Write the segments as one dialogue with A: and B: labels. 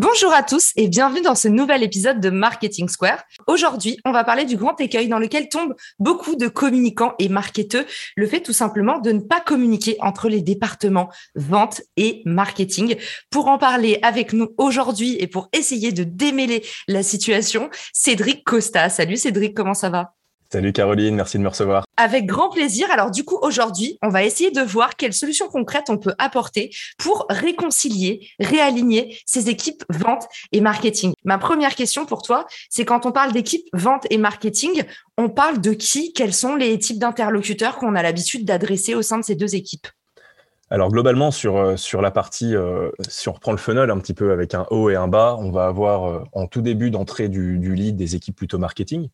A: Bonjour à tous et bienvenue dans ce nouvel épisode de Marketing Square. Aujourd'hui, on va parler du grand écueil dans lequel tombent beaucoup de communicants et marketeurs, le fait tout simplement de ne pas communiquer entre les départements vente et marketing. Pour en parler avec nous aujourd'hui et pour essayer de démêler la situation, Cédric Costa. Salut Cédric, comment ça va?
B: Salut Caroline, merci de me recevoir.
A: Avec grand plaisir. Alors du coup, aujourd'hui, on va essayer de voir quelles solutions concrètes on peut apporter pour réconcilier, réaligner ces équipes vente et marketing. Ma première question pour toi, c'est quand on parle d'équipe vente et marketing, on parle de qui? Quels sont les types d'interlocuteurs qu'on a l'habitude d'adresser au sein de ces deux équipes?
B: Alors globalement sur, euh, sur la partie, euh, si on reprend le funnel un petit peu avec un haut et un bas, on va avoir euh, en tout début d'entrée du, du, lead des équipes plutôt marketing,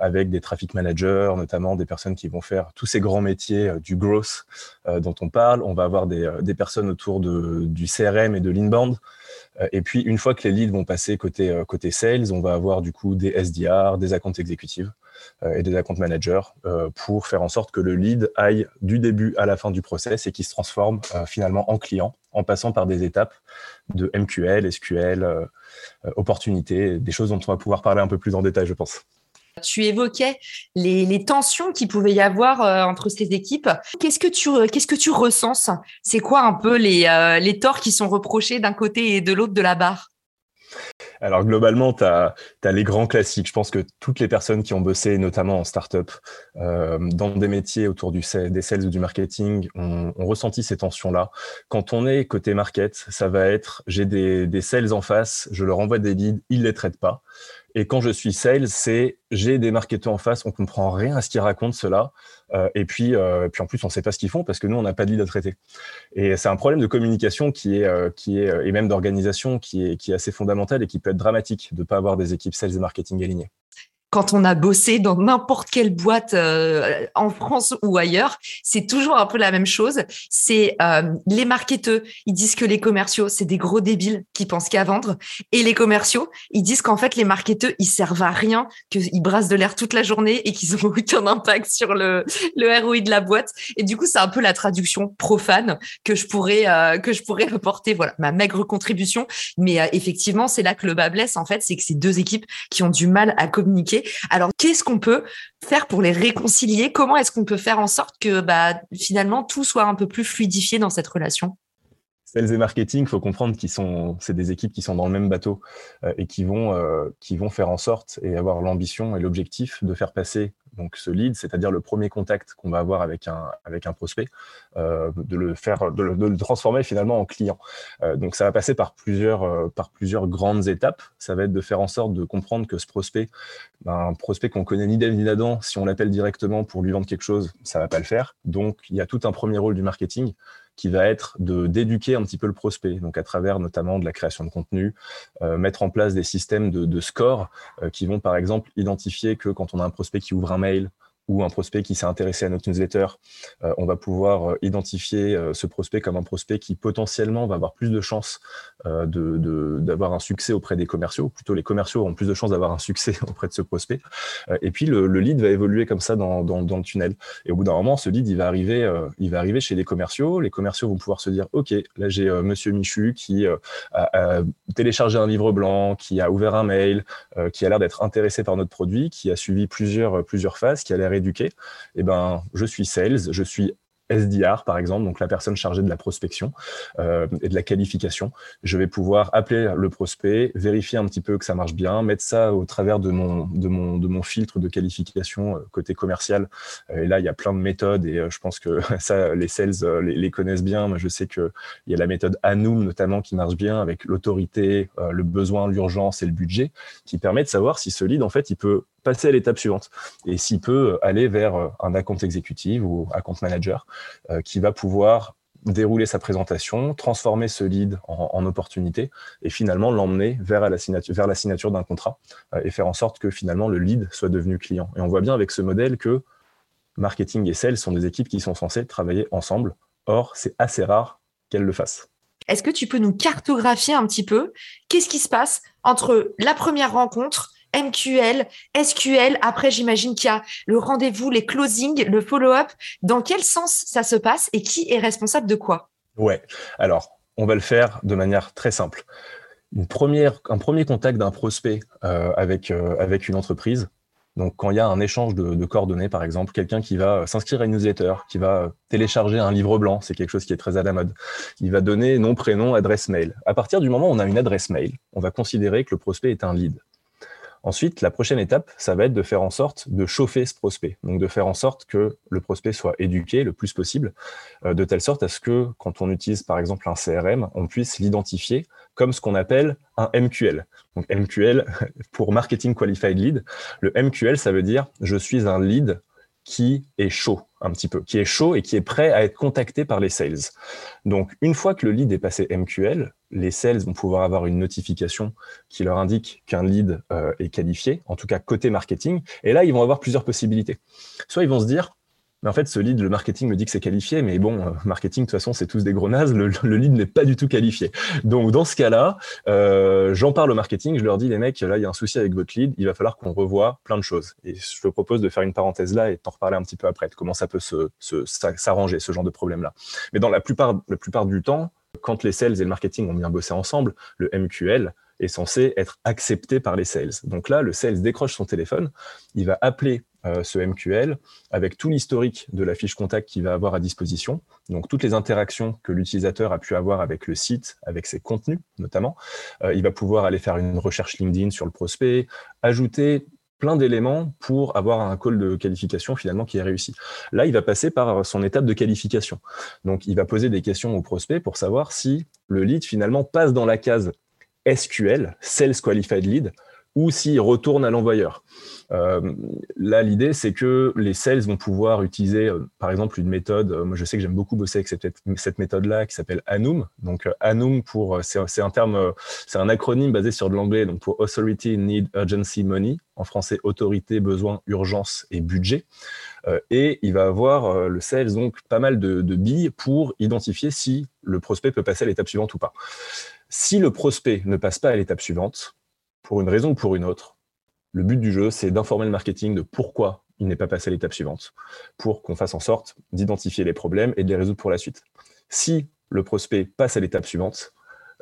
B: avec des traffic managers, notamment des personnes qui vont faire tous ces grands métiers du growth dont on parle. On va avoir des, des personnes autour de, du CRM et de l'inbound. Et puis une fois que les leads vont passer côté, côté sales, on va avoir du coup des SDR, des accounts exécutives et des account managers pour faire en sorte que le lead aille du début à la fin du process et qu'il se transforme finalement en client en passant par des étapes de MQL, SQL, opportunités, des choses dont on va pouvoir parler un peu plus en détail, je pense.
A: Tu évoquais les, tensions qu'il pouvait y avoir entre ces équipes. Qu'est-ce que tu qu'est-ce que tu recenses? C'est quoi un peu les, les torts qui sont reprochés d'un côté et de l'autre de la barre?
B: Alors globalement, tu as, les grands classiques. Je pense que toutes les personnes qui ont bossé, notamment en startup, euh, dans des métiers autour des sales ou du marketing, ont, ressenti ces tensions-là. Quand on est côté market, ça va être j'ai des, des sales en face, je leur envoie des leads, ils les traitent pas. Et quand je suis sales, c'est j'ai des marketeurs en face, on comprend rien à ce qu'ils racontent cela. Euh, et puis, euh, puis en plus, on ne sait pas ce qu'ils font parce que nous, on n'a pas de lead à traiter. Et c'est un problème de communication qui est, euh, qui est et même d'organisation qui est, qui est assez fondamental et qui peut être dramatique de ne pas avoir des équipes sales et marketing alignées
A: quand on a bossé dans n'importe quelle boîte euh, en France ou ailleurs, c'est toujours un peu la même chose. C'est euh, les marketeurs, ils disent que les commerciaux, c'est des gros débiles qui pensent qu'à vendre. Et les commerciaux, ils disent qu'en fait, les marketeurs, ils servent à rien, qu'ils brassent de l'air toute la journée et qu'ils ont aucun impact sur le, le ROI de la boîte. Et du coup, c'est un peu la traduction profane que je pourrais, euh, que je pourrais apporter. Voilà, ma maigre contribution. Mais effectivement, c'est là que le bas blesse, en fait, c'est que c'est deux équipes qui ont du mal à communiquer alors, qu'est-ce qu'on peut faire pour les réconcilier? Comment est-ce qu'on peut faire en sorte que bah, finalement tout soit un peu plus fluidifié dans cette relation?
B: Sales et marketing, il faut comprendre qu'ils sont, c'est des équipes qui sont dans le même bateau euh, et euh, qui vont faire en sorte et avoir l'ambition et l'objectif de faire passer donc ce lead, c'est-à-dire le premier contact qu'on va avoir avec un, avec un prospect, euh, de le faire, de le, transformer finalement en client. Euh, donc ça va passer par plusieurs, euh, par plusieurs grandes étapes. Ça va être de faire en sorte de comprendre que ce prospect, ben, un prospect qu'on connaît ni d'elle ni d'Adam, si on l'appelle directement pour lui vendre quelque chose, ça va pas le faire. Donc il y a tout un premier rôle du marketing qui va être de d'éduquer un petit peu le prospect, donc à travers notamment de la création de contenu, euh, mettre en place des systèmes de, de score euh, qui vont par exemple identifier que quand on a un prospect qui ouvre un mail, ou un prospect qui s'est intéressé à notre newsletter, euh, on va pouvoir identifier ce prospect comme un prospect qui potentiellement va avoir plus de chances d'avoir de, d'avoir un succès auprès des commerciaux. Plutôt, les commerciaux ont plus de chances d'avoir un succès auprès de ce prospect. et puis, le, le, lead va évoluer comme ça dans, dans, dans, le tunnel. Et au bout d'un moment, ce lead, il va arriver, il va arriver chez les commerciaux. Les commerciaux vont pouvoir se dire, OK, là, j'ai Monsieur Michu qui a, a, téléchargé un livre blanc, qui a ouvert un mail, qui a l'air d'être intéressé par notre produit, qui a suivi plusieurs, plusieurs phases, qui a l'air éduqué, eh ben, je suis sales, je suis SDR, par exemple, donc la personne chargée de la prospection euh, et de la qualification. Je vais pouvoir appeler le prospect, vérifier un petit peu que ça marche bien, mettre ça au travers de mon, de mon, de mon filtre de qualification euh, côté commercial. Et là, il y a plein de méthodes et je pense que ça, les sales les, connaissent bien. je sais qu'il y a la méthode Anoum notamment qui marche bien avec l'autorité, le besoin, l'urgence et le budget, qui permet de savoir si ce lead, en fait, il peut passer à l'étape suivante et s'il peut aller vers un account exécutif ou account manager euh, qui va pouvoir dérouler sa présentation, transformer ce lead en, opportunité et finalement l'emmener vers, la signature, vers la signature d'un contrat euh, et faire en sorte que finalement le lead soit devenu client. Et on voit bien avec ce modèle que marketing et sales sont des équipes qui sont censées travailler ensemble. Or, c'est assez rare qu'elles le fassent.
A: Est-ce que tu peux nous cartographier un petit peu qu'est-ce qui se passe entre la première rencontre MQL, SQL. Après, j'imagine qu'il y a le rendez-vous, les closings, le follow-up. Dans quel sens ça se passe et qui est responsable de quoi?
B: Ouais. Alors, on va le faire de manière très simple. Une un premier contact d'un prospect euh, avec, euh, avec une entreprise. Donc, quand il y a un échange de, coordonnées, par exemple, quelqu'un qui va s'inscrire à une newsletter, qui va télécharger un livre blanc, c'est quelque chose qui est très à la mode. Il va donner nom, prénom, adresse mail. À partir du moment où on a une adresse mail, on va considérer que le prospect est un lead. Ensuite, la prochaine étape, ça va être de faire en sorte de chauffer ce prospect. Donc, de faire en sorte que le prospect soit éduqué le plus possible, euh, de telle sorte à ce que, quand on utilise par exemple un CRM, on puisse l'identifier comme ce qu'on appelle un MQL. Donc, MQL pour Marketing Qualified Lead. Le MQL, ça veut dire je suis un lead qui est chaud un petit peu, qui est chaud et qui est prêt à être contacté par les sales. Donc, une fois que le lead est passé MQL, les sales vont pouvoir avoir une notification qui leur indique qu'un lead euh, est qualifié, en tout cas côté marketing. Et là, ils vont avoir plusieurs possibilités. Soit ils vont se dire, mais en fait, ce lead, le marketing me dit que c'est qualifié, mais bon, euh, marketing, de toute façon, c'est tous des gros nazes, le, lead n'est pas du tout qualifié. Donc, dans ce cas-là, euh, j'en parle au marketing, je leur dis, les mecs, là, il y a un souci avec votre lead, il va falloir qu'on revoie plein de choses. Et je te propose de faire une parenthèse là et t'en reparler un petit peu après, de comment ça peut s'arranger, ce genre de problème-là. Mais dans la plupart, la plupart du temps, quand les sales et le marketing ont bien bossé ensemble, le MQL, est censé être accepté par les sales. Donc là, le sales décroche son téléphone, il va appeler euh, ce MQL avec tout l'historique de la fiche contact qu'il va avoir à disposition, donc toutes les interactions que l'utilisateur a pu avoir avec le site, avec ses contenus notamment. Euh, il va pouvoir aller faire une recherche LinkedIn sur le prospect, ajouter plein d'éléments pour avoir un call de qualification finalement qui est réussi. Là, il va passer par son étape de qualification. Donc, il va poser des questions au prospect pour savoir si le lead finalement passe dans la case SQL, Sales Qualified Lead, ou s'il retourne à l'envoyeur. Euh, là, l'idée, c'est que les sales vont pouvoir utiliser, euh, par exemple, une méthode. Euh, moi, je sais que j'aime beaucoup bosser avec cette, méthode-là qui s'appelle ANUM. Donc, ANUM, pour, c'est, un terme, c'est un acronyme basé sur de l'anglais, donc pour Authority, Need, Urgency, Money. En français, autorité, besoin, urgence et budget. et il va avoir le sales donc pas mal de billes pour identifier si le prospect peut passer à l'étape suivante ou pas. Si le prospect ne passe pas à l'étape suivante, pour une raison ou pour une autre, le but du jeu, c'est d'informer le marketing de pourquoi il n'est pas passé à l'étape suivante, pour qu'on fasse en sorte d'identifier les problèmes et de les résoudre pour la suite. Si le prospect passe à l'étape suivante,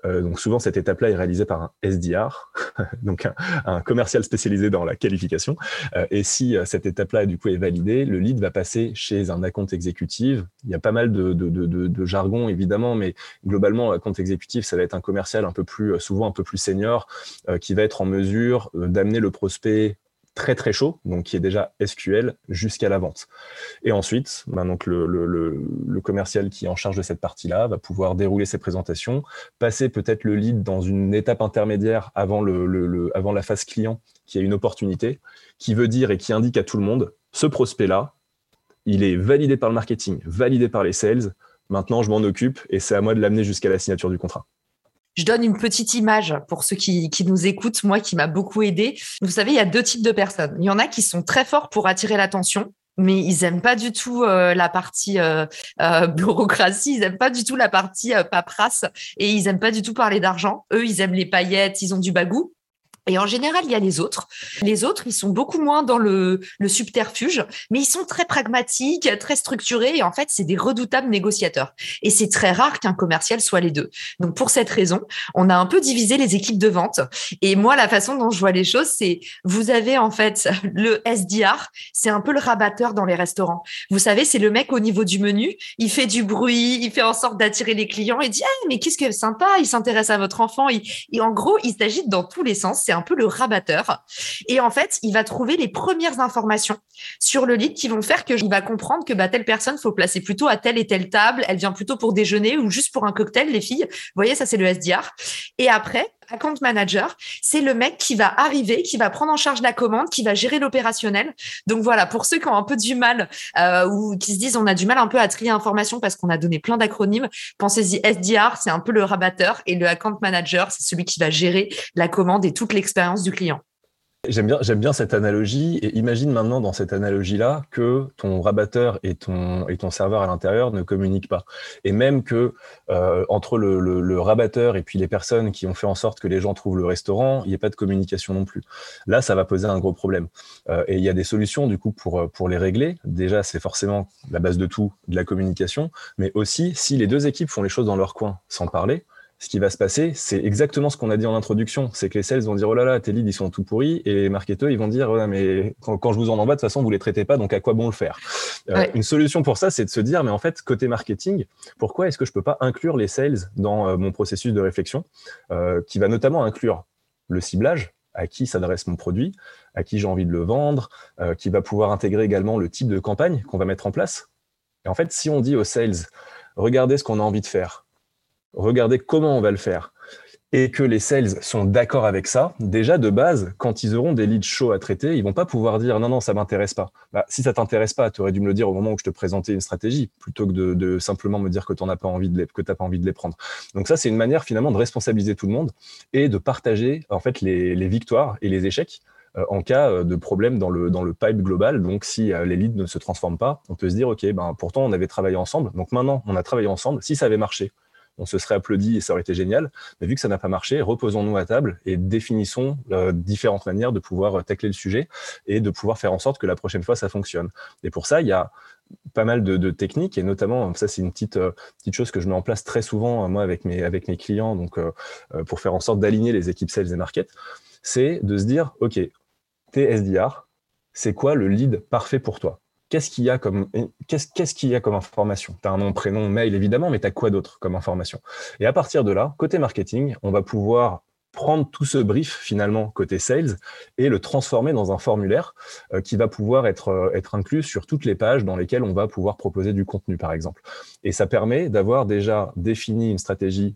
B: donc souvent cette étape-là est réalisée par un SDR, donc un, commercial spécialisé dans la qualification. Euh, et si euh, cette étape-là du coup est validée, le lead va passer chez un account exécutif. Il y a pas mal de, de, jargon évidemment, mais globalement, account exécutif, ça va être un commercial un peu plus, souvent un peu plus senior, qui va être en mesure d'amener le prospect très très chaud, donc qui est déjà SQL jusqu'à la vente. Et ensuite, ben donc le, commercial qui est en charge de cette partie-là va pouvoir dérouler ses présentations, passer peut-être le lead dans une étape intermédiaire avant, avant la phase client, qui a une opportunité, qui veut dire et qui indique à tout le monde, ce prospect-là, il est validé par le marketing, validé par les sales, maintenant je m'en occupe et c'est à moi de l'amener jusqu'à la signature du contrat.
A: Je donne une petite image pour ceux qui, nous écoutent, moi qui m'a beaucoup aidé. Vous savez, il y a deux types de personnes. Il y en a qui sont très forts pour attirer l'attention, mais ils aiment pas du tout euh, la partie euh, euh, bureaucratie, ils aiment pas du tout la partie paperasse et ils aiment pas du tout parler d'argent. Eux, ils aiment les paillettes, ils ont du bagou. Et en général, il y a les autres. Les autres, ils sont beaucoup moins dans le, subterfuge, mais ils sont très pragmatiques, très structurés. Et en fait, c'est des redoutables négociateurs. Et c'est très rare qu'un commercial soit les deux. Donc, pour cette raison, on a un peu divisé les équipes de vente. Et moi, la façon dont je vois les choses, c'est vous avez en fait le SDR, c'est un peu le rabatteur dans les restaurants. Vous savez, c'est le mec au niveau du menu. Il fait du bruit, il fait en sorte d'attirer les clients et dit, ah, mais qu'est-ce que sympa, il s'intéresse à votre enfant. Et en gros, il s'agite dans tous les sens un peu le rabatteur. Et en fait, il va trouver les premières informations sur le lead qui vont faire qu'il va comprendre que bah, telle personne, faut placer plutôt à telle et telle table. Elle vient plutôt pour déjeuner ou juste pour un cocktail, les filles. Vous voyez, ça, c'est le SDR. Et après, account manager, c'est le mec qui va arriver, qui va prendre en charge la commande, qui va gérer l'opérationnel. Donc voilà, pour ceux qui ont un peu du mal euh, ou qui se disent on a du mal un peu à trier information parce qu'on a donné plein d'acronymes, pensez-y SDR, c'est un peu le rabatteur et le account manager, c'est celui qui va gérer la commande et toute l'expérience du client.
B: J'aime bien, j'aime bien cette analogie. Et imagine maintenant dans cette analogie-là que ton rabatteur et ton, serveur à l'intérieur ne communiquent pas. Et même que euh, entre le, le, rabatteur et puis les personnes qui ont fait en sorte que les gens trouvent le restaurant, il n'y ait pas de communication non plus. Là, ça va poser un gros problème. Euh, et il y a des solutions du coup pour, pour les régler. Déjà, c'est forcément la base de tout, de la communication. Mais aussi, si les deux équipes font les choses dans leur coin sans parler, ce qui va se passer, c'est exactement ce qu'on a dit en introduction. C'est que les sales vont dire oh là là, tes leads ils sont tout pourris, et les marketeurs ils vont dire oh mais quand, je vous en envoie de toute façon vous les traitez pas, donc à quoi bon le faire? Euh, Une solution pour ça, c'est de se dire mais en fait côté marketing, pourquoi est-ce que je peux pas inclure les sales dans euh, mon processus de réflexion, euh, qui va notamment inclure le ciblage, à qui s'adresse mon produit, à qui j'ai envie de le vendre, qui va pouvoir intégrer également le type de campagne qu'on va mettre en place. Et en fait, si on dit aux sales, regardez ce qu'on a envie de faire, regardez comment on va le faire et que les sales sont d'accord avec ça, déjà de base, quand ils auront des leads chauds à traiter, ils vont pas pouvoir dire non, non, ça m'intéresse pas. Bah, si ça t'intéresse pas, tu aurais dû me le dire au moment où je te présentais une stratégie, plutôt que de, simplement me dire que tu n'as pas envie de les, t'as pas envie de les prendre. Donc ça, c'est une manière finalement de responsabiliser tout le monde et de partager en fait les, victoires et les échecs euh, en cas euh, de problème dans le, dans le pipe global. Donc, si euh, les leads ne se transforment pas, on peut se dire, OK, ben, pourtant, on avait travaillé ensemble. Donc, maintenant, on a travaillé ensemble. Si ça avait marché, on se serait applaudi et ça aurait été génial. Mais vu que ça n'a pas marché, reposons-nous à table et définissons euh, différentes manières de pouvoir euh, tacler le sujet et de pouvoir faire en sorte que la prochaine fois ça fonctionne. Et pour ça, il y a pas mal de, techniques et notamment ça c'est une petite euh, petite chose que je mets en place très souvent moi avec mes avec mes clients donc pour faire en sorte d'aligner les équipes sales et market c'est de se dire ok TSDR c'est quoi le lead parfait pour toi? Qu'est-ce qu'il y a comme qu'est-ce qu'il y a comme information? Tu as un nom, prénom, mail évidemment, mais tu as quoi d'autre comme information? Et à partir de là, côté marketing, on va pouvoir prendre tout ce brief finalement côté sales et le transformer dans un formulaire euh, qui va pouvoir être, euh, être inclus sur toutes les pages dans lesquelles on va pouvoir proposer du contenu par exemple. Et ça permet d'avoir déjà défini une stratégie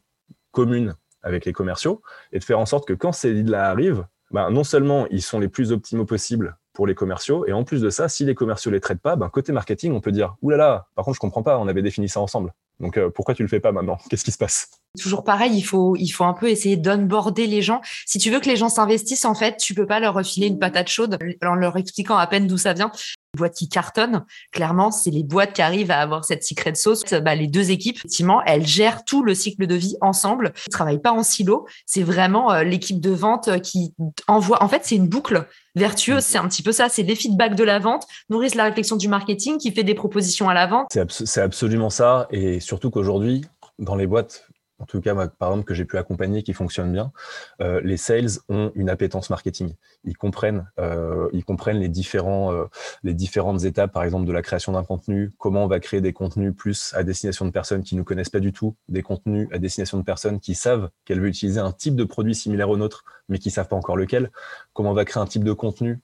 B: commune avec les commerciaux et de faire en sorte que quand ces leads-là arrivent, ben, non seulement ils sont les plus optimaux possibles pour les commerciaux. Et en plus de ça, si les commerciaux les traitent pas, ben, côté marketing, on peut dire Ouh là par contre, je comprends pas, on avait défini ça ensemble. Donc euh, pourquoi tu le fais pas maintenant? Qu'est-ce qui se passe?
A: Toujours pareil, il faut il faut un peu essayer d'onboarder les gens. Si tu veux que les gens s'investissent, en fait, tu peux pas leur refiler une patate chaude en leur expliquant à peine d'où ça vient boîtes qui cartonnent. Clairement, c'est les boîtes qui arrivent à avoir cette secret sauce. Bah, les deux équipes, effectivement, elles gèrent tout le cycle de vie ensemble. Elles travaillent pas en silo. C'est vraiment euh, l'équipe de vente euh, qui envoie. En fait, c'est une boucle vertueuse. C'est un petit peu ça. C'est les feedbacks de la vente, nourrissent la réflexion du marketing qui fait des propositions à la vente.
B: C'est absolument ça. Et surtout qu'aujourd'hui, dans les boîtes, en tout cas, par exemple, que j'ai pu accompagner qui fonctionne bien, euh, les sales ont une appétence marketing. Ils comprennent, euh, ils comprennent les, euh, les différentes étapes, par exemple, de la création d'un contenu, comment on va créer des contenus plus à destination de personnes qui ne nous connaissent pas du tout, des contenus à destination de personnes qui savent qu'elles veulent utiliser un type de produit similaire au nôtre, mais qui ne savent pas encore lequel, comment on va créer un type de contenu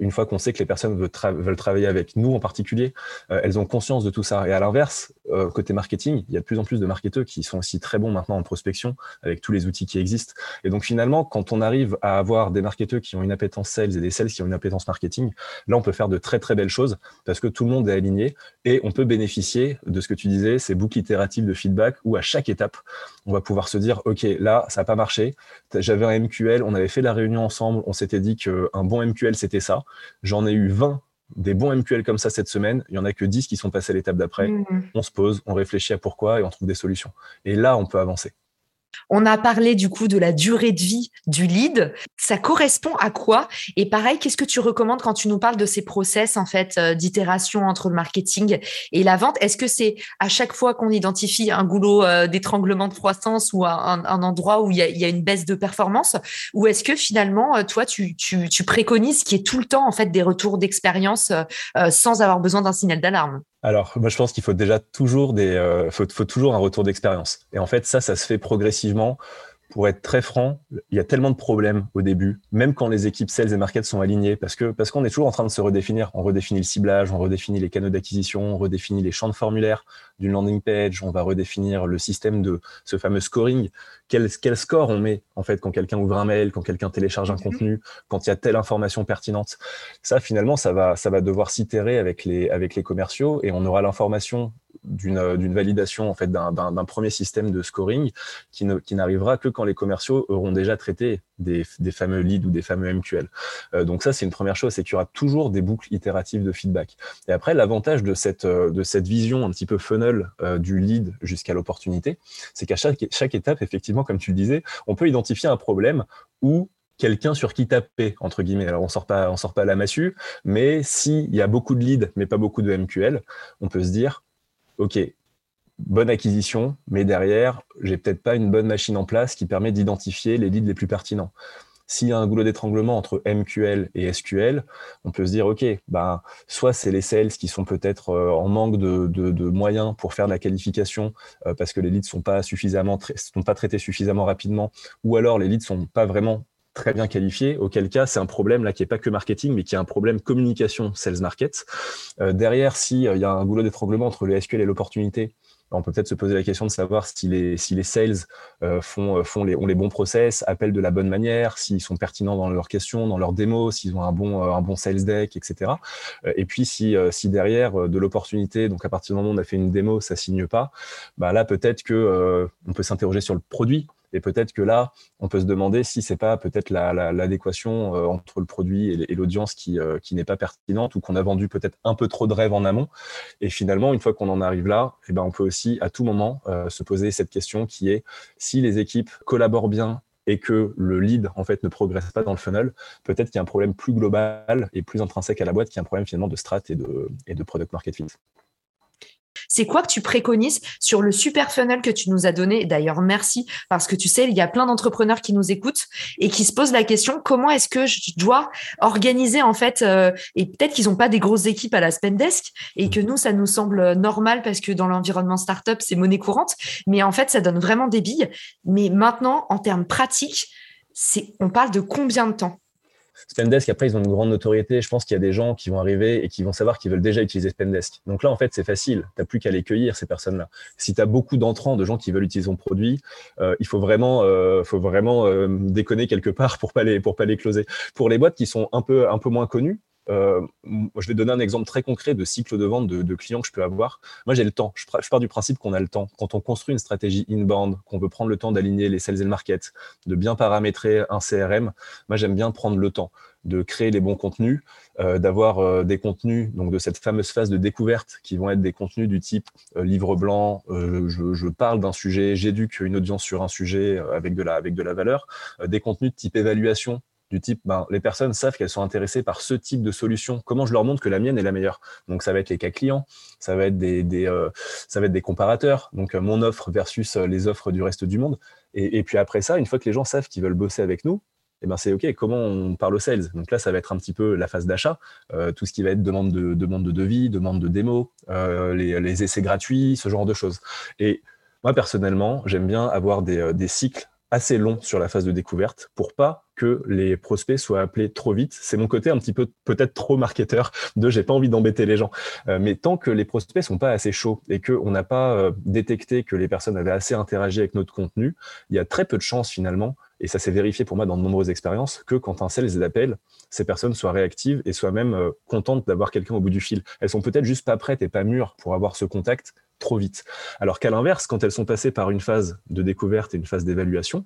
B: une fois qu'on sait que les personnes veulent, travailler avec nous en particulier, euh, elles ont conscience de tout ça. Et à l'inverse, euh, côté marketing, il y a de plus en plus de marketeurs qui sont aussi très bons maintenant en prospection avec tous les outils qui existent. Et donc finalement, quand on arrive à avoir des marketeurs qui ont une appétence sales et des sales qui ont une appétence marketing, là on peut faire de très très belles choses parce que tout le monde est aligné et on peut bénéficier de ce que tu disais, ces boucles itératives de feedback où à chaque étape, on va pouvoir se dire, OK, là, ça n'a pas marché. J'avais un MQL, on avait fait la réunion ensemble, on s'était dit qu'un bon MQL, c'était ça. J'en ai eu 20 des bons MQL comme ça cette semaine. Il y en a que 10 qui sont passés à l'étape d'après. Mmh. On se pose, on réfléchit à pourquoi et on trouve des solutions. Et là, on peut avancer.
A: On a parlé du coup de la durée de vie du lead. Ça correspond à quoi? Et pareil, qu'est-ce que tu recommandes quand tu nous parles de ces process en fait euh, d'itération entre le marketing et la vente? Est-ce que c'est à chaque fois qu'on identifie un goulot euh, d'étranglement de croissance ou un, endroit où il y, a, une baisse de performance? Ou est-ce que finalement, euh, toi, tu, préconises qu'il y ait tout le temps en fait des retours d'expérience sans avoir besoin d'un signal d'alarme?
B: Alors, moi, je pense qu'il faut déjà faut, toujours un retour d'expérience. Et en fait, ça, ça se fait progressivement pour être très franc, il y a tellement de problèmes au début, même quand les équipes sales et market sont alignées, parce que parce qu'on est toujours en train de se redéfinir. On redéfinit le ciblage, on redéfinit les canaux d'acquisition, on redéfinit les champs de formulaire d'une landing page, on va redéfinir le système de ce fameux scoring. Quel, quel score on met en fait quand quelqu'un ouvre un mail, quand quelqu'un télécharge un contenu, quand il y a telle information pertinente? Ça, finalement, ça va ça va devoir s'itérer avec les avec les commerciaux et on aura l'information d'une validation en fait d'un premier système de scoring qui n'arrivera que quand les commerciaux auront déjà traité des, fameux leads ou des fameux MQL. Euh, donc ça, c'est une première chose, c'est qu'il y aura toujours des boucles itératives de feedback. Et après, l'avantage de cette, euh, vision un petit peu funnel euh, du lead jusqu'à l'opportunité, c'est qu'à chaque, étape, effectivement, comme tu le disais, on peut identifier un problème où quelqu'un sur qui taper, entre guillemets. Alors, on sort pas, on sort pas la massue, mais s'il y a beaucoup de leads, mais pas beaucoup de MQL, on peut se dire, OK, bonne acquisition, mais derrière, j'ai peut-être pas une bonne machine en place qui permet d'identifier les leads les plus pertinents. S'il y a un goulot d'étranglement entre MQL et SQL, on peut se dire, OK, ben, soit c'est les sales qui sont peut-être euh, en manque de, moyens pour faire de la qualification euh, parce que les leads sont pas suffisamment sont pas traités suffisamment rapidement, ou alors les leads sont pas vraiment très bien qualifiés, auquel cas c'est un problème là qui est pas que marketing, mais qui est un problème communication sales market. Euh, derrière, s'il y a un goulot d'étranglement entre le SQL et l'opportunité, on peut peut-être se poser la question de savoir si les, sales euh, font, les, ont les bons process, appellent de la bonne manière, s'ils sont pertinents dans leurs questions, dans leurs démos, s'ils ont un bon, euh, sales deck, etc. Et puis si, derrière de l'opportunité, donc à partir du moment où on a fait une démo, ça signe pas, bah là peut-être que on peut s'interroger sur le produit et peut-être que là, on peut se demander si c'est pas peut-être l'adéquation la, euh, entre le produit et, l'audience qui, euh, qui n'est pas pertinente ou qu'on a vendu peut-être un peu trop de rêves en amont. Et finalement, une fois qu'on en arrive là, eh ben, on peut aussi à tout moment euh, se poser cette question qui est si les équipes collaborent bien et que le lead en fait ne progresse pas dans le funnel, peut-être qu'il y a un problème plus global et plus intrinsèque à la boîte qui est un problème finalement de strat et de, et de product market fit.
A: C'est quoi que tu préconises sur le super funnel que tu nous as donné? D'ailleurs, merci parce que tu sais, il y a plein d'entrepreneurs qui nous écoutent et qui se posent la question comment est-ce que je dois organiser en fait euh, Et peut-être qu'ils n'ont pas des grosses équipes à la Spendesk et que nous, ça nous semble normal parce que dans l'environnement startup, c'est monnaie courante. Mais en fait, ça donne vraiment des billes. Mais maintenant, en termes pratiques, on parle de combien de temps?
B: Spendesk, après, ils ont une grande notoriété. Je pense qu'il y a des gens qui vont arriver et qui vont savoir qu'ils veulent déjà utiliser Spendesk. Donc là, en fait, c'est facile. Tu n'as plus qu'à les cueillir, ces personnes-là. Si tu as beaucoup d'entrants, de gens qui veulent utiliser ton produit, euh, il faut vraiment, euh, faut vraiment euh, déconner quelque part pour pas les, pour pas les closer. Pour les boîtes qui sont un peu, un peu moins connues, je vais donner un exemple très concret de cycle de vente de, clients que je peux avoir. Moi, j'ai le temps. Je, pars du principe qu'on a le temps. Quand on construit une stratégie inbound, qu'on veut prendre le temps d'aligner les sales et le market, de bien paramétrer un CRM, moi, j'aime bien prendre le temps de créer les bons contenus, euh, d'avoir euh, des contenus, donc de cette fameuse phase de découverte qui vont être des contenus du type livre blanc, je, je, parle d'un sujet, j'éduque une audience sur un sujet avec de la, avec de la valeur, des contenus de type évaluation du type, ben, les personnes savent qu'elles sont intéressées par ce type de solution. Comment je leur montre que la mienne est la meilleure? Donc ça va être les cas clients, ça va être des, euh, ça va être des comparateurs. Donc euh, mon offre versus euh, les offres du reste du monde. Et, puis après ça, une fois que les gens savent qu'ils veulent bosser avec nous, eh ben c'est OK, comment on parle aux sales? Donc là, ça va être un petit peu la phase d'achat, tout ce qui va être demande de, demande de devis, demande de démo, les, les, essais gratuits, ce genre de choses. Et moi, personnellement, j'aime bien avoir des, des cycles assez long sur la phase de découverte pour pas que les prospects soient appelés trop vite. C'est mon côté un petit peu peut-être trop marketeur de j'ai pas envie d'embêter les gens. Euh, mais tant que les prospects sont pas assez chauds et qu'on n'a pas euh, détecté que les personnes avaient assez interagi avec notre contenu, il y a très peu de chances finalement, et ça s'est vérifié pour moi dans de nombreuses expériences, que quand un sales les appelle, ces personnes soient réactives et soient même euh, contentes d'avoir quelqu'un au bout du fil. Elles sont peut-être juste pas prêtes et pas mûres pour avoir ce contact trop vite. Alors qu'à l'inverse, quand elles sont passées par une phase de découverte et une phase d'évaluation,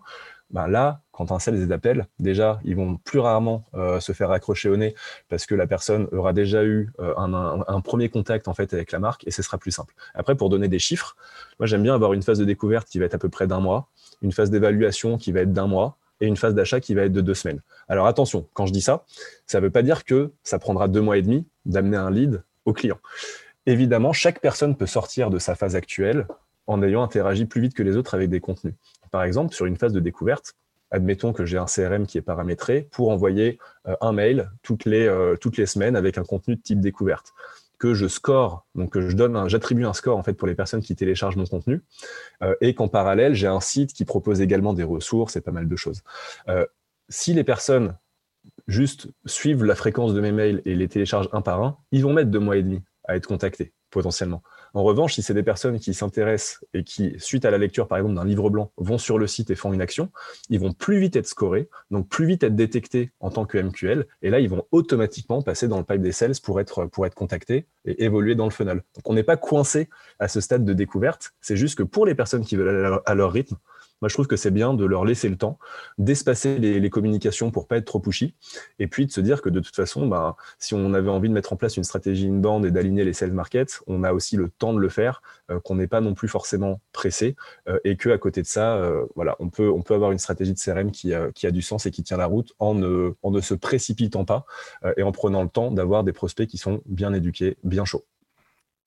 B: ben là, quand un sales les appelle, déjà, ils vont plus rarement euh, se faire accrocher au nez parce que la personne aura déjà eu euh, un, premier contact en fait avec la marque et ce sera plus simple. Après, pour donner des chiffres, moi j'aime bien avoir une phase de découverte qui va être à peu près d'un mois, une phase d'évaluation qui va être d'un mois et une phase d'achat qui va être de deux semaines. Alors attention, quand je dis ça, ça ne veut pas dire que ça prendra deux mois et demi d'amener un lead au client. Évidemment, chaque personne peut sortir de sa phase actuelle en ayant interagi plus vite que les autres avec des contenus. Par exemple, sur une phase de découverte, admettons que j'ai un CRM qui est paramétré pour envoyer euh, un mail toutes les, euh, toutes les semaines avec un contenu de type découverte que je score, donc que je donne, j'attribue un score en fait pour les personnes qui téléchargent mon contenu, euh, et qu'en parallèle j'ai un site qui propose également des ressources et pas mal de choses. si les personnes juste suivent la fréquence de mes mails et les téléchargent un par un, ils vont mettre deux mois et demi à être contactés potentiellement. En revanche, si c'est des personnes qui s'intéressent et qui, suite à la lecture, par exemple, d'un livre blanc, vont sur le site et font une action, ils vont plus vite être scorés, donc plus vite être détectés en tant que MQL, et là, ils vont automatiquement passer dans le pipe des sales pour être, pour être contactés et évoluer dans le funnel. Donc, on n'est pas coincé à ce stade de découverte, c'est juste que pour les personnes qui veulent aller à leur rythme, moi, je trouve que c'est bien de leur laisser le temps, d'espacer les, communications pour pas être trop pushy, et puis de se dire que de toute façon, bah, si on avait envie de mettre en place une stratégie inbound et d'aligner les sales markets, on a aussi le temps de le faire, euh, qu'on n'est pas non plus forcément pressé, euh, et que à côté de ça, euh, on peut, avoir une stratégie de CRM qui, a du sens et qui tient la route en en ne se précipitant pas et en prenant le temps d'avoir des prospects qui sont bien éduqués, bien chauds.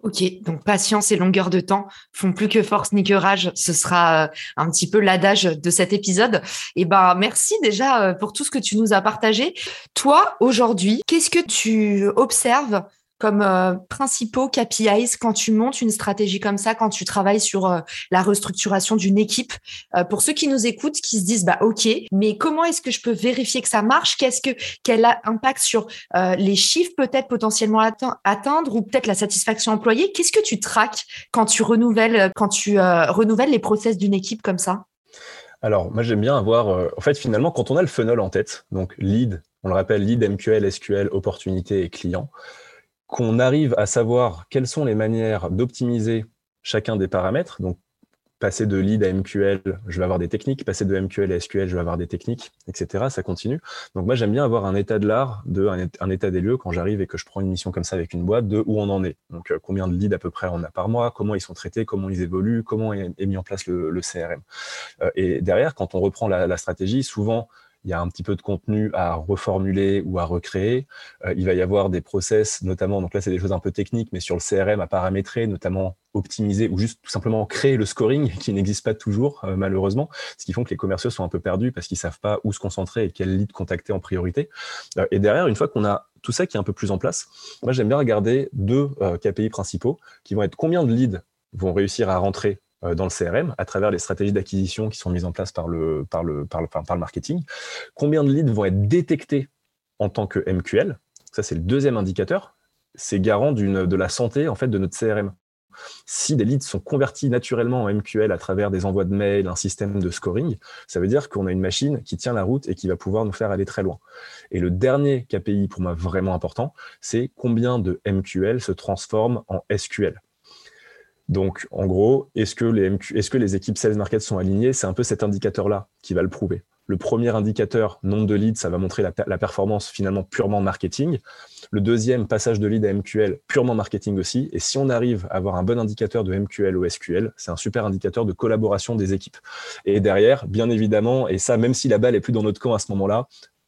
A: Ok, donc patience et longueur de temps font plus que force ni que rage. Ce sera euh, un petit peu l'adage de cet épisode. Et eh ben merci déjà euh, pour tout ce que tu nous as partagé. Toi, aujourd'hui, qu'est-ce que tu observes comme euh, principaux KPIs quand tu montes une stratégie comme ça, quand tu travailles sur euh, la restructuration d'une équipe. Euh, Pour ceux qui nous écoutent, qui se disent bah ok, mais comment est-ce que je peux vérifier que ça marche? Qu'est-ce que quel impact sur les chiffres peut-être potentiellement atteindre ou peut-être la satisfaction employée? Qu'est-ce que tu traques quand tu renouvelles quand tu renouvelles les process d'une équipe comme ça?
B: Alors, moi, j'aime bien avoir. en fait, finalement, quand on a le funnel en tête, donc lead, on le rappelle, lead, MQL, SQL, opportunité et client, qu'on arrive à savoir quelles sont les manières d'optimiser chacun des paramètres. Donc, passer de lead à MQL, je vais avoir des techniques, passer de MQL à SQL, je vais avoir des techniques, etc. Ça continue. Donc moi, j'aime bien avoir un état de l'art, de, un, état des lieux quand j'arrive et que je prends une mission comme ça avec une boîte, de où on en est. Donc euh, combien de leads à peu près on a par mois, comment ils sont traités, comment ils évoluent, comment est, mis en place le, CRM. Euh, et derrière, quand on reprend la stratégie, souvent, il y a un petit peu de contenu à reformuler ou à recréer. Euh, il va y avoir des process, notamment, donc là c'est des choses un peu techniques, mais sur le CRM à paramétrer, notamment optimiser ou juste tout simplement créer le scoring qui n'existe pas toujours euh, malheureusement, ce qui font que les commerciaux sont un peu perdus parce qu'ils savent pas où se concentrer et quel lead contacter en priorité. Euh, et derrière, une fois qu'on a tout ça qui est un peu plus en place, moi j'aime bien regarder deux KPI principaux qui vont être combien de leads vont réussir à rentrer dans le CRM à travers les stratégies d'acquisition qui sont mises en place par le, marketing. Combien de leads vont être détectés en tant que MQL Ça, c'est le deuxième indicateur. C'est garant de la santé en fait de notre CRM. Si des leads sont convertis naturellement en MQL à travers des envois de mails, un système de scoring, ça veut dire qu'on a une machine qui tient la route et qui va pouvoir nous faire aller très loin. Et le dernier KPI pour moi vraiment important, c'est combien de MQL se transforment en SQL. Donc, en gros, est-ce que, les équipes sales market sont alignées? C'est un peu cet indicateur-là qui va le prouver. Le premier indicateur, nombre de leads, ça va montrer la, performance finalement purement marketing. Le deuxième, passage de lead à MQL, purement marketing aussi. Et si on arrive à avoir un bon indicateur de MQL au SQL, c'est un super indicateur de collaboration des équipes. Et derrière, bien évidemment, et ça, même si la balle est plus dans notre camp à ce moment-là,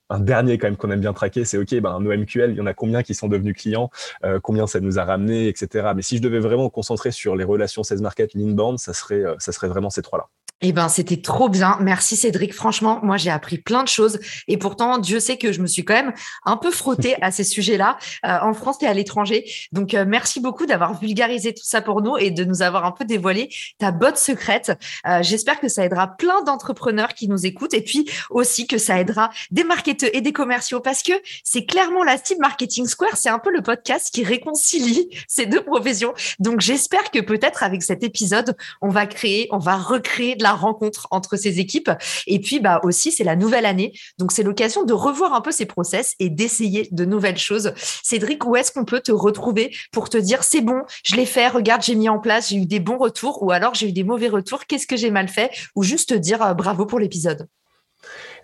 B: un dernier quand même qu'on aime bien traquer, c'est OK, ben, nos MQL, il y en a combien qui sont devenus clients, euh, combien ça nous a ramené, etc. Mais si je devais vraiment me concentrer sur les relations sales market, l'inbound, ça serait, euh, ça serait vraiment ces trois-là.
A: Eh ben, c'était trop bien. Merci Cédric. Franchement, moi, j'ai appris plein de choses. Et pourtant, Dieu sait que je me suis quand même un peu frottée à ces sujets-là euh, en France et à l'étranger. Donc, euh, merci beaucoup d'avoir vulgarisé tout ça pour nous et de nous avoir un peu dévoilé ta botte secrète. Euh, j'espère que ça aidera plein d'entrepreneurs qui nous écoutent et puis aussi que ça aidera des marketeurs et des commerciaux parce que c'est clairement la team Marketing Square. C'est un peu le podcast qui réconcilie ces deux professions. Donc, j'espère que peut-être avec cet épisode, on va créer, on va recréer de la rencontre entre ces équipes. Et puis, bah, aussi, c'est la nouvelle année. Donc, c'est l'occasion de revoir un peu ces process et d'essayer de nouvelles choses. Cédric, où est-ce qu'on peut te retrouver pour te dire, c'est bon, je l'ai fait, regarde, j'ai mis en place, j'ai eu des bons retours ou alors j'ai eu des mauvais retours, qu'est-ce que j'ai mal fait? Ou juste te dire euh, bravo pour l'épisode?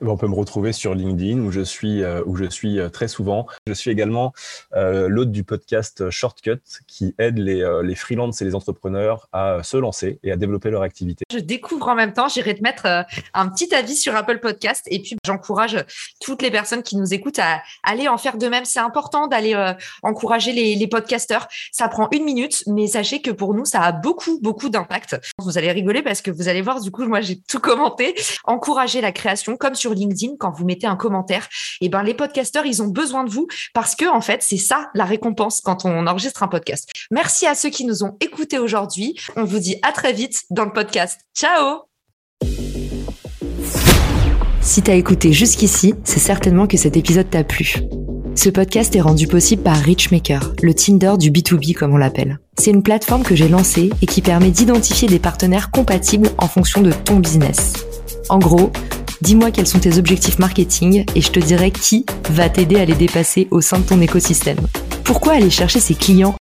B: On peut me retrouver sur LinkedIn où je suis, euh, où je suis euh, très souvent. Je suis également euh, l'hôte du podcast Shortcut qui aide les, les freelances et les entrepreneurs à se lancer et à développer leur activité.
A: Je découvre en même temps, j'irai te mettre un petit avis sur Apple Podcast et puis j'encourage toutes les personnes qui nous écoutent à aller en faire de même. C'est important d'aller encourager les, les podcasteurs. Ça prend une minute, mais sachez que pour nous, ça a beaucoup, beaucoup d'impact. Vous allez rigoler parce que vous allez voir, du coup, moi, j'ai tout commenté. Encourager la création, comme sur LinkedIn, quand vous mettez un commentaire, et eh ben, les podcasteurs, ils ont besoin de vous parce que, en fait, c'est ça la récompense quand on enregistre un podcast. Merci à ceux qui nous ont écoutés aujourd'hui. On vous dit à très vite dans le podcast. Ciao!
C: Si t'as écouté jusqu'ici, c'est certainement que cet épisode t'a plu. Ce podcast est rendu possible par Richmaker, le Tinder du B2B comme on l'appelle. C'est une plateforme que j'ai lancée et qui permet d'identifier des partenaires compatibles en fonction de ton business. En gros, dis-moi quels sont tes objectifs marketing et je te dirai qui va t'aider à les dépasser au sein de ton écosystème. Pourquoi aller chercher ces clients